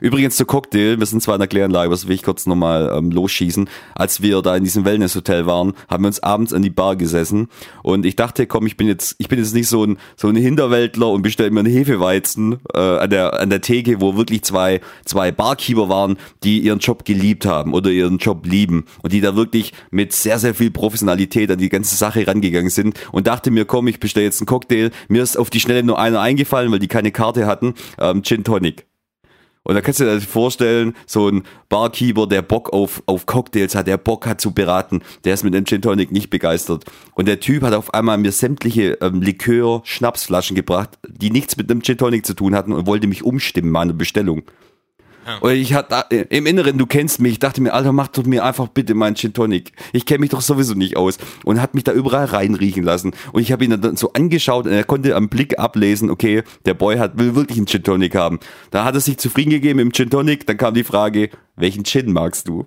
Übrigens zu Cocktail, wir sind zwar in der Kläranlage, das will ich kurz nochmal ähm, losschießen. Als wir da in diesem Wellnesshotel waren, haben wir uns abends an die Bar gesessen und ich dachte, komm, ich bin jetzt, ich bin jetzt nicht so ein so ein Hinterwäldler und bestelle mir einen Hefeweizen äh, an der an der Theke, wo wirklich zwei zwei Barkeeper waren, die ihren Job geliebt haben oder ihren Job lieben und die da wirklich mit sehr sehr viel Professionalität an die ganze Sache rangegangen sind und dachte mir, komm, ich bestelle jetzt einen Cocktail. Mir ist auf die Schnelle nur einer eingefallen, weil die keine Karte hatten, ähm, Gin Tonic. Und da kannst du dir das vorstellen, so ein Barkeeper, der Bock auf, auf Cocktails hat, der Bock hat zu beraten, der ist mit dem Gin Tonic nicht begeistert. Und der Typ hat auf einmal mir sämtliche ähm, Likör, Schnapsflaschen gebracht, die nichts mit einem Gin Tonic zu tun hatten und wollte mich umstimmen, meine Bestellung. Und ich hatte äh, im Inneren, du kennst mich, ich dachte mir, Alter, mach doch mir einfach bitte mal einen Gin Tonic. Ich kenne mich doch sowieso nicht aus. Und hat mich da überall reinriechen lassen. Und ich habe ihn dann so angeschaut und er konnte am Blick ablesen, okay, der Boy hat, will wirklich einen Gin Tonic haben. Da hat er sich zufrieden gegeben im Gin Tonic, dann kam die Frage, welchen Gin magst du?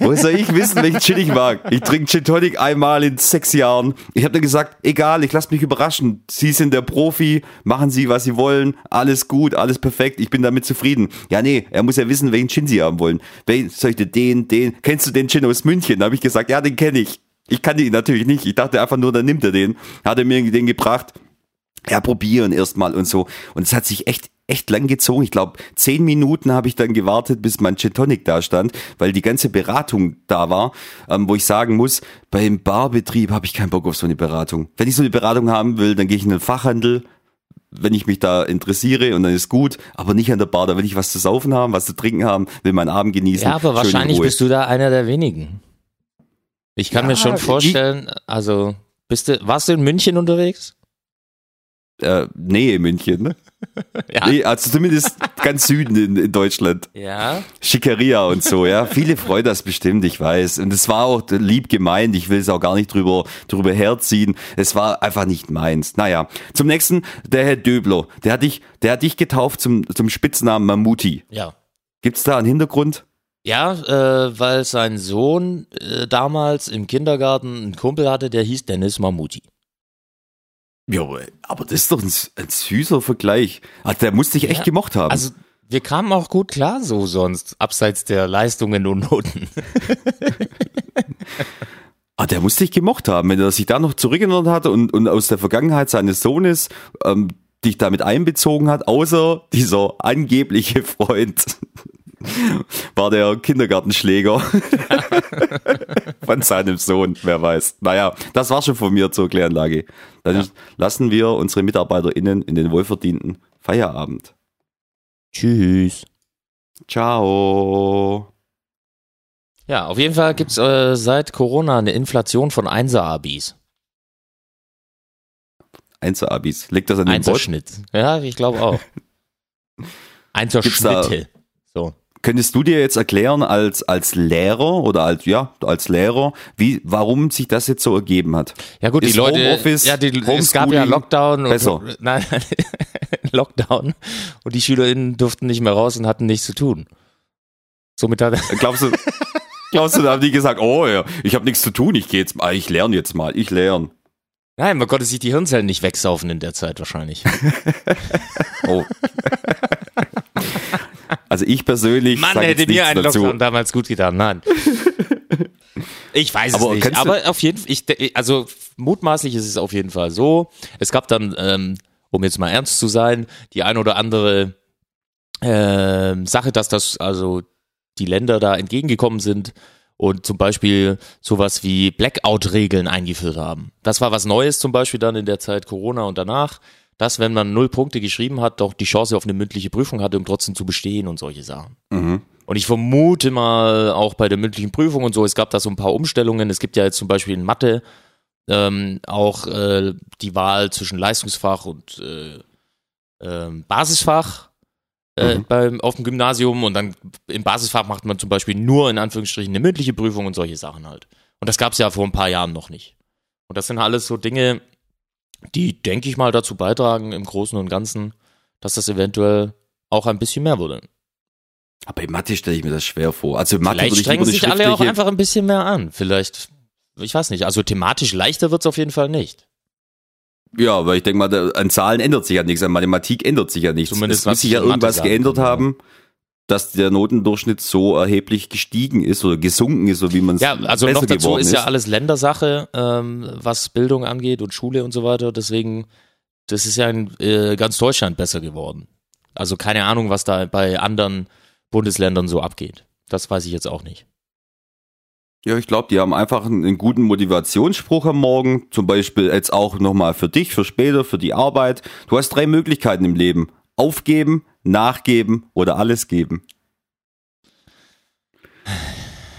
Wo soll ich wissen, welchen Gin ich mag? Ich trinke Gin Tonic einmal in sechs Jahren. Ich habe dann gesagt, egal, ich lasse mich überraschen. Sie sind der Profi, machen Sie, was Sie wollen. Alles gut, alles perfekt. Ich bin damit zufrieden. Ja, nee, er muss ja wissen, welchen Gin Sie haben wollen. Wel, soll ich den, den? Kennst du den Gin aus München? Da habe ich gesagt, ja, den kenne ich. Ich kannte ihn natürlich nicht. Ich dachte einfach nur, dann nimmt er den. Hat er mir den gebracht. Ja, probieren erstmal und so. Und es hat sich echt echt lang gezogen. Ich glaube, zehn Minuten habe ich dann gewartet, bis mein Gin Tonic da stand, weil die ganze Beratung da war, ähm, wo ich sagen muss, beim Barbetrieb habe ich keinen Bock auf so eine Beratung. Wenn ich so eine Beratung haben will, dann gehe ich in den Fachhandel, wenn ich mich da interessiere und dann ist gut, aber nicht an der Bar, da will ich was zu saufen haben, was zu trinken haben, will meinen Abend genießen. Ja, aber in wahrscheinlich bist du da einer der wenigen. Ich kann Ja, mir schon ich- vorstellen, also bist du, warst du in München unterwegs? äh, Nähe München, ne? Ja. Nee, also zumindest ganz Süden in, in Deutschland. Ja. Schickeria und so, ja. Viele freuen das bestimmt, ich weiß. Und es war auch lieb gemeint, ich will es auch gar nicht drüber, drüber herziehen. Es war einfach nicht meins. Naja, zum nächsten, der Herr Döbler, der hat dich, der hat dich getauft zum, zum Spitznamen Mamuti. Ja. Gibt's da einen Hintergrund? Ja, äh, weil sein Sohn äh, damals im Kindergarten einen Kumpel hatte, der hieß Dennis Mamuti. Ja, aber das ist doch ein, ein süßer Vergleich. Also, der muss dich echt Ja, gemocht haben. Also wir kamen auch gut klar so sonst, abseits der Leistungen und Noten. Ah, der muss dich gemocht haben, wenn er sich da noch zurückerinnert hat und, und aus der Vergangenheit seines Sohnes ähm, dich damit einbezogen hat, außer dieser angebliche Freund war der Kindergartenschläger von seinem Sohn, wer weiß. Naja, das war schon von mir zur Kläranlage. Dann lassen wir unsere MitarbeiterInnen in den wohlverdienten Feierabend. Tschüss. Ciao. Ja, auf jeden Fall gibt's äh, seit Corona eine Inflation von Einser-Abis. Einser-Abis. Liegt das an dem Bot? Einserschnitt. Ja, ich glaube auch. Einserschnitte. So. Könntest du dir jetzt erklären als, als Lehrer oder als, ja, als Lehrer, wie, warum sich das jetzt so ergeben hat? Ja gut, die Ist Leute, Homeoffice, ja, die, es gab ja Lockdown besser? und nein, Lockdown und die SchülerInnen durften nicht mehr raus und hatten nichts zu tun. Somit hat Glaubst du, glaubst du, da haben die gesagt, oh ja, ich habe nichts zu tun, ich gehe jetzt mal, ich lerne jetzt mal, ich lerne. Nein, man konnte sich die Hirnzellen nicht wegsaufen in der Zeit wahrscheinlich. Oh. Also ich persönlich Mann, hätte mir nichts ein dazu. Lockdown damals gut getan. Nein. Ich weiß es Aber nicht. kannst du- Aber auf jeden Fall, ich, also mutmaßlich ist es auf jeden Fall so. Es gab dann, ähm, um jetzt mal ernst zu sein, die ein oder andere ähm, Sache, dass das also die Länder da entgegengekommen sind und zum Beispiel sowas wie Blackout-Regeln eingeführt haben. Das war was Neues zum Beispiel dann in der Zeit Corona und danach, dass wenn man null Punkte geschrieben hat, doch die Chance auf eine mündliche Prüfung hatte, um trotzdem zu bestehen und solche Sachen. Mhm. Und ich vermute mal auch bei der mündlichen Prüfung und so, es gab da so ein paar Umstellungen. Es gibt ja jetzt zum Beispiel in Mathe ähm, auch äh, die Wahl zwischen Leistungsfach und äh, ähm, Basisfach äh, Mhm. beim, auf dem Gymnasium und dann im Basisfach macht man zum Beispiel nur in Anführungsstrichen eine mündliche Prüfung und solche Sachen halt. Und das gab es ja vor ein paar Jahren noch nicht. Und das sind alles so Dinge, die, denke ich mal, dazu beitragen im Großen und Ganzen, dass das eventuell auch ein bisschen mehr wurde. Aber in Mathe stelle ich mir das schwer vor. Also in Mathe Vielleicht würde ich strengen sich alle auch einfach ein bisschen mehr an. Vielleicht, ich weiß nicht, also thematisch leichter wird's auf jeden Fall nicht. Ja, weil ich denke mal, an Zahlen ändert sich ja nichts, an Mathematik ändert sich ja nichts. Zumindest es was muss sich ja irgendwas geändert kann, ja. Dass der Notendurchschnitt so erheblich gestiegen ist oder gesunken ist, so wie man es Ja, also noch dazu ist ja alles Ländersache, ähm, was Bildung angeht und Schule und so weiter. Deswegen, das ist ja in äh, ganz Deutschland besser geworden. Also keine Ahnung, was da bei anderen Bundesländern so abgeht. Das weiß ich jetzt auch nicht. Ja, ich glaube, die haben einfach einen, einen guten Motivationsspruch am Morgen. Zum Beispiel jetzt auch nochmal für dich, für später, für die Arbeit. Du hast drei Möglichkeiten im Leben. Aufgeben, nachgeben oder alles geben.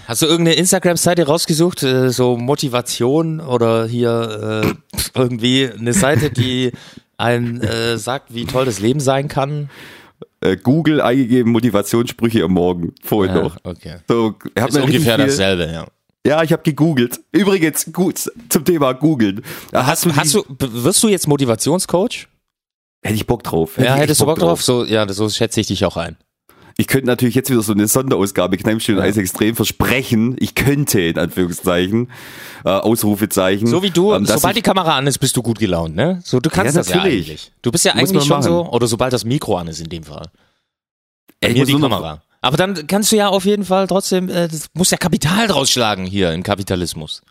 Hast du irgendeine Instagram-Seite rausgesucht, äh, so Motivation oder hier äh, irgendwie eine Seite, die einem äh, sagt, wie toll das Leben sein kann? äh, Google eingegeben, Motivationssprüche am Morgen, vorhin Ja, noch. okay. So, Ist ungefähr viel- dasselbe, ja. Ja, ich habe gegoogelt. Übrigens, gut, zum Thema googeln. Da Hast, die- hast du, wirst du jetzt Motivationscoach? Hätte ich Bock drauf. Ja, ich echt hättest du Bock drauf? So, ja, so schätze ich dich auch ein. Ich könnte natürlich jetzt wieder so eine Sonderausgabe Kneipstiel und Eis extrem versprechen. Ich könnte, in Anführungszeichen, äh, Ausrufezeichen. So wie du, ähm, sobald die Kamera an ist, bist du gut gelaunt, ne? So, du kannst Ja, das ja natürlich. eigentlich. Du bist ja eigentlich schon so, machen. oder sobald das Mikro an ist in dem Fall. Bei ich mir die Kamera. Aber dann kannst du ja auf jeden Fall trotzdem, äh, das muss ja Kapital draus schlagen hier im Kapitalismus.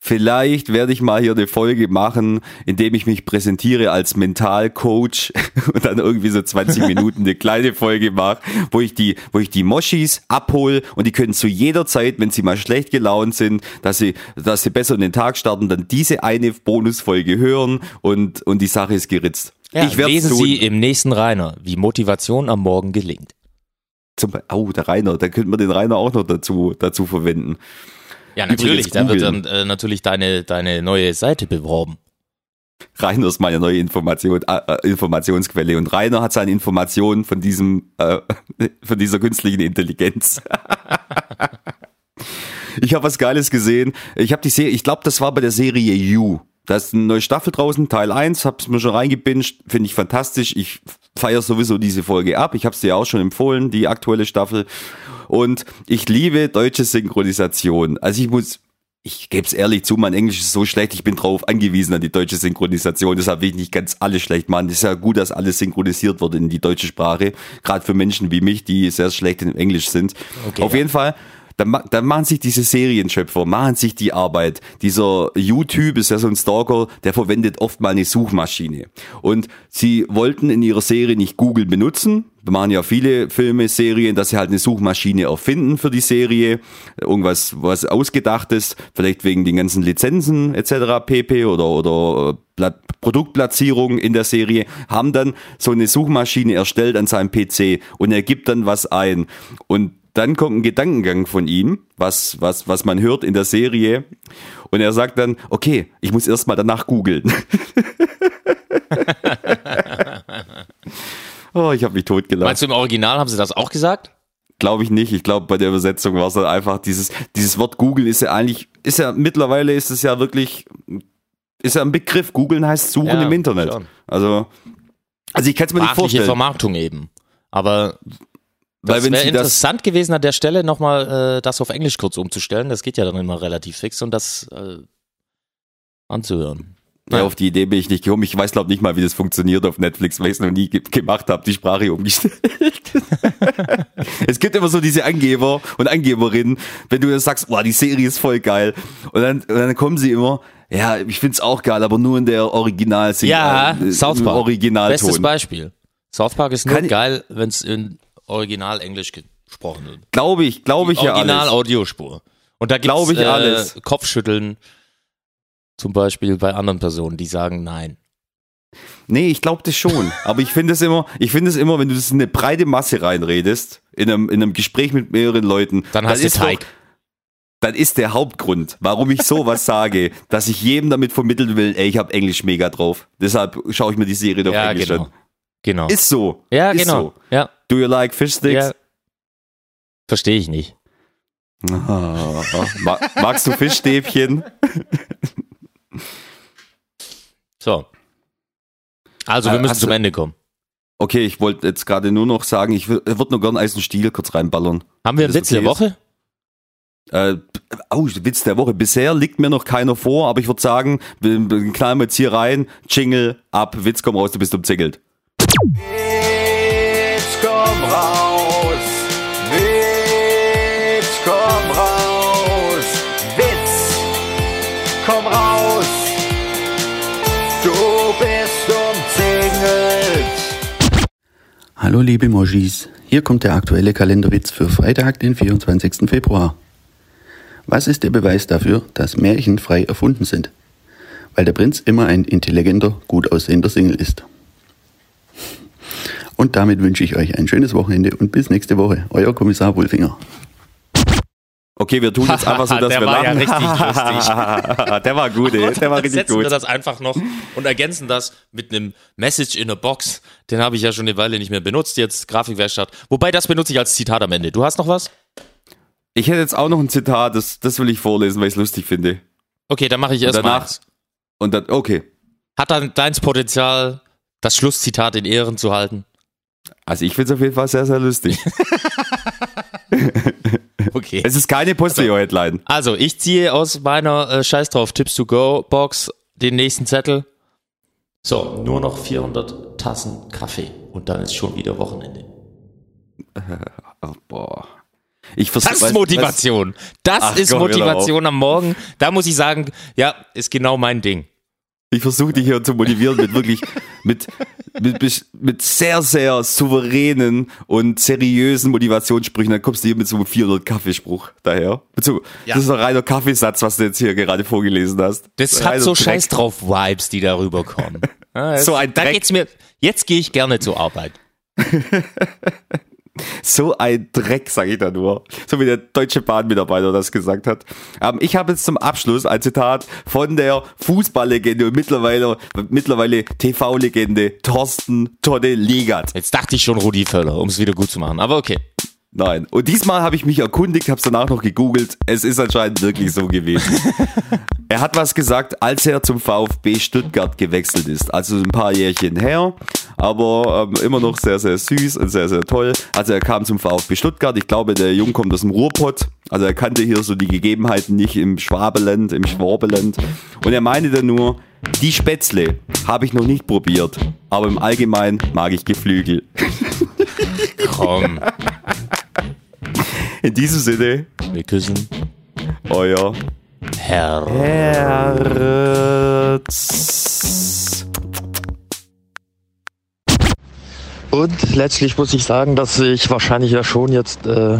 Vielleicht werde ich mal hier eine Folge machen, in dem ich mich präsentiere als Mentalcoach und dann irgendwie so 20 Minuten eine kleine Folge mache, wo ich die, wo ich die Moschis abhole und die können zu jeder Zeit, wenn sie mal schlecht gelaunt sind, dass sie, dass sie besser in den Tag starten, dann diese eine Bonusfolge hören und, und die Sache ist geritzt. Ja, ich werde lesen tun. Sie im nächsten Rainer, wie Motivation am Morgen gelingt. Zum, oh, der Rainer, da könnten wir den Rainer auch noch dazu, dazu verwenden. Ja, natürlich, da wird dann äh, natürlich deine, deine neue Seite beworben. Rainer ist meine neue Information, äh, äh, Informationsquelle und Rainer hat seine Informationen von diesem, äh, von dieser künstlichen Intelligenz. ich habe was Geiles gesehen. Ich habe die Serie, ich glaube, das war bei der Serie You. Da ist eine neue Staffel draußen, Teil 1, hab's mir schon reingebinged, finde ich fantastisch. Ich feiere sowieso diese Folge ab. Ich habe es dir auch schon empfohlen, die aktuelle Staffel. Und ich liebe deutsche Synchronisation. Also ich muss, ich gebe es ehrlich zu, mein Englisch ist so schlecht, ich bin drauf angewiesen an die deutsche Synchronisation. Deshalb will ich nicht ganz alles schlecht machen. Es ist ja gut, dass alles synchronisiert wird in die deutsche Sprache. Gerade für Menschen wie mich, die sehr schlecht in Englisch sind. Okay, Auf ja. jeden Fall. Dann, dann machen sich diese Serienschöpfer, machen sich die Arbeit. Dieser YouTube ist ja so ein Stalker, der verwendet oft mal eine Suchmaschine. Und sie wollten in ihrer Serie nicht Google benutzen. Machen ja viele Filme, Serien, dass sie halt eine Suchmaschine erfinden für die Serie. Irgendwas, was ausgedachtes, vielleicht wegen den ganzen Lizenzen etc. pp. oder, oder äh, Pla- Produktplatzierung in der Serie, haben dann so eine Suchmaschine erstellt an seinem PC und er gibt dann was ein. Und dann kommt ein Gedankengang von ihm, was, was, was man hört in der Serie. Und er sagt dann, okay, ich muss erstmal danach googeln. oh, ich habe mich totgelacht. Meinst du im Original haben sie das auch gesagt? Glaube ich nicht. Ich glaube, bei der Übersetzung war es dann einfach dieses, dieses Wort Google ist ja eigentlich, ist ja, mittlerweile ist es ja wirklich, ist ja ein Begriff. Googeln heißt suchen Ja, im Internet. schon. Also, also ich kann es mir nicht Sprachliche vorstellen. Vermarktung eben. Aber Weil das wäre interessant gewesen, an der Stelle nochmal äh, das auf Englisch kurz umzustellen. Das geht ja dann immer relativ fix und das äh, anzuhören. Ja, auf die Idee bin ich nicht gekommen. Ich weiß, glaube nicht mal, wie das funktioniert auf Netflix, weil ich es noch nie ge gemacht habe, die Sprache umgestellt. es gibt immer so diese Angeber und Angeberinnen, wenn du sagst, boah, die Serie ist voll geil. Und dann, und dann kommen sie immer, ja, ich find's auch geil, aber nur in der Original Ja, äh, South Park. Originalton. Bestes Beispiel. South Park ist nur Kann geil, wenn es in Original Englisch gesprochen wird. Glaube ich, glaube ich ja Original alles. Audiospur. Und da Glaube ich äh, alles. Kopfschütteln zum Beispiel bei anderen Personen, die sagen nein. Nee, ich glaube das schon. Aber ich finde es immer, ich finde es immer, wenn du das in eine breite Masse reinredest, in einem, in einem Gespräch mit mehreren Leuten, Dann hast du ist doch- Teig. dann ist der Hauptgrund, warum ich sowas sage, dass ich jedem damit vermitteln will, ey, ich habe Englisch mega drauf. Deshalb schaue ich mir die Serie auf Ja, Englisch genau. an. Genau. Ist so. ja, ist genau. So. Ja, Do you like fish sticks? ja. Verstehe ich nicht. Ma- magst du Fischstäbchen? So. Also, wir Äh, müssen hast zum Ende kommen. Okay, ich wollte jetzt gerade nur noch sagen, ich würde nur gern Eis und Stiel kurz reinballern. Haben wir einen Witz der okay ist. Woche? Äh, oh, Witz der Woche. Bisher liegt mir noch keiner vor, aber ich würde sagen, wir, wir knallen wir jetzt hier rein, Jingle ab, Witz komm raus, du bist umzingelt. Witz, komm raus. Witz, komm raus. Witz, komm raus. Du bist umzingelt. Hallo liebe Moschis, hier kommt der aktuelle Kalenderwitz für Freitag, den 24. Februar. Was ist der Beweis dafür, dass Märchen frei erfunden sind? Weil der Prinz immer ein intelligenter, gut aussehender Single ist. Und damit wünsche ich euch ein schönes Wochenende und bis nächste Woche. Euer Kommissar Wulfinger. Okay. Wir tun jetzt einfach so, dass Der wir war ja richtig der war gut, ey. Der war richtig setzen wir gut. das einfach noch und ergänzen das mit einem Message in a Box. Den habe ich ja schon eine Weile nicht mehr benutzt, jetzt Grafikwerkstatt. Wobei, das benutze ich als Zitat am Ende. Du hast noch was? Ich hätte jetzt auch noch ein Zitat, das, das will ich vorlesen, weil ich es lustig finde. Okay, dann mache ich erst mal danach- eins. Und dann, okay. Hat dann deins Potenzial, das Schlusszitat in Ehren zu halten? Also ich finde es auf jeden Fall sehr, sehr lustig. Okay. es ist keine Posteo-Headline. Also, ich ziehe aus meiner äh, Scheiß drauf Tipps to Go Box den nächsten Zettel. So, nur noch 400 Tassen Kaffee und dann ist schon wieder Wochenende. Oh, boah. Ich Das ist Motivation. Das Ach, ist doch Motivation am Morgen. Da muss ich sagen, ja, ist genau mein Ding. Ich versuche dich hier zu motivieren mit wirklich, mit, mit, mit, sehr, sehr souveränen und seriösen Motivationssprüchen. Dann kommst du hier mit so einem 400 Kaffeespruch daher. Mit so, Ja. Das ist ein reiner Kaffeesatz, was du jetzt hier gerade vorgelesen hast. Das Reiner hat so Dreck. Scheiß drauf Vibes, die darüber kommen. So ein da Dreck. geht's mir. Jetzt gehe ich gerne zur Arbeit. So ein Dreck, sage ich da nur. So wie der deutsche Bahnmitarbeiter das gesagt hat. Ähm, ich habe jetzt zum Abschluss ein Zitat von der Fußballlegende und mittlerweile, mittlerweile TV-Legende Thorsten Tonne Ligat. Jetzt dachte ich schon Rudi Völler, um es wieder gut zu machen. Aber okay. Nein. Und diesmal habe ich mich erkundigt, habe es danach noch gegoogelt. Es ist anscheinend wirklich so gewesen. er hat was gesagt, als er zum VfB Stuttgart gewechselt ist. Also ein paar Jährchen her, aber ähm, immer noch sehr, sehr süß und sehr, sehr toll. Also er kam zum VfB Stuttgart. Ich glaube, der Jung kommt aus dem Ruhrpott. Also er kannte hier so die Gegebenheiten nicht im Schwabeland, im Schwabeland. Und er meinte dann nur, die Spätzle habe ich noch nicht probiert, aber im Allgemeinen mag ich Geflügel. Komm, In diesem Sinne, wir küssen. euer Herr. Herz. Und letztlich muss ich sagen, dass ich wahrscheinlich ja schon jetzt äh,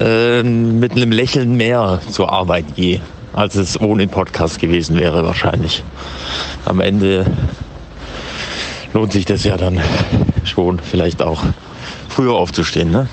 äh, mit einem Lächeln mehr zur Arbeit gehe, als es ohne Podcast gewesen wäre wahrscheinlich. Am Ende lohnt sich das ja dann schon vielleicht auch früher aufzustehen. Ne?